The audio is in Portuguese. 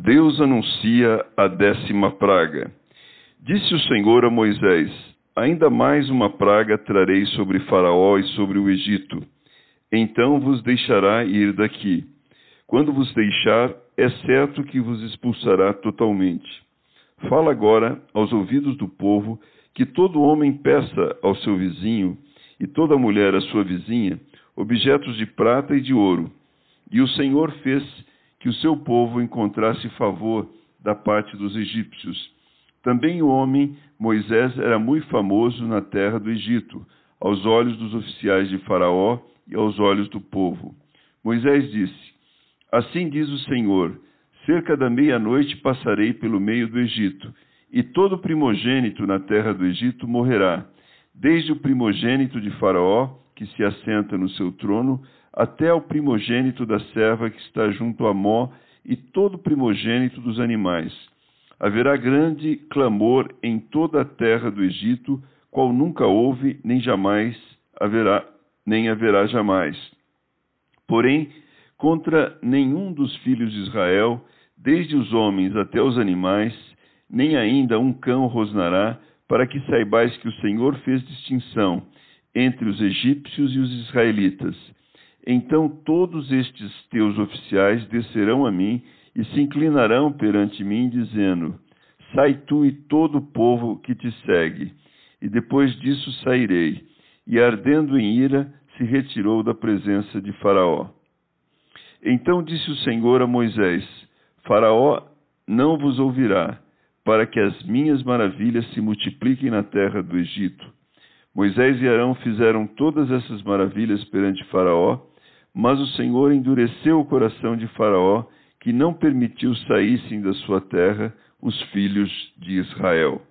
Deus anuncia a décima praga. Disse o Senhor a Moisés: Ainda mais uma praga trarei sobre Faraó e sobre o Egito. Então vos deixará ir daqui. Quando vos deixar, é certo que vos expulsará totalmente. Fala agora aos ouvidos do povo que todo homem peça ao seu vizinho e toda mulher à sua vizinha objetos de prata e de ouro e o Senhor fez que o seu povo encontrasse favor da parte dos egípcios. Também o homem Moisés era muito famoso na terra do Egito, aos olhos dos oficiais de Faraó e aos olhos do povo. Moisés disse: Assim diz o Senhor: cerca da meia-noite passarei pelo meio do Egito, e todo primogênito na terra do Egito morrerá, desde o primogênito de Faraó, que se assenta no seu trono, até ao primogênito da serva que está junto a Mó e todo primogênito dos animais. Haverá grande clamor em toda a terra do Egito, qual nunca houve, nem jamais haverá, nem haverá jamais. Porém, contra nenhum dos filhos de Israel, desde os homens até os animais, nem ainda um cão rosnará, para que saibais que o Senhor fez distinção entre os egípcios e os israelitas então todos estes teus oficiais descerão a mim e se inclinarão perante mim, dizendo: Sai tu e todo o povo que te segue. E depois disso sairei. E ardendo em ira, se retirou da presença de Faraó. Então disse o Senhor a Moisés: Faraó não vos ouvirá, para que as minhas maravilhas se multipliquem na terra do Egito. Moisés e Arão fizeram todas essas maravilhas perante Faraó, mas o Senhor endureceu o coração de Faraó, que não permitiu saíssem da sua terra os filhos de Israel.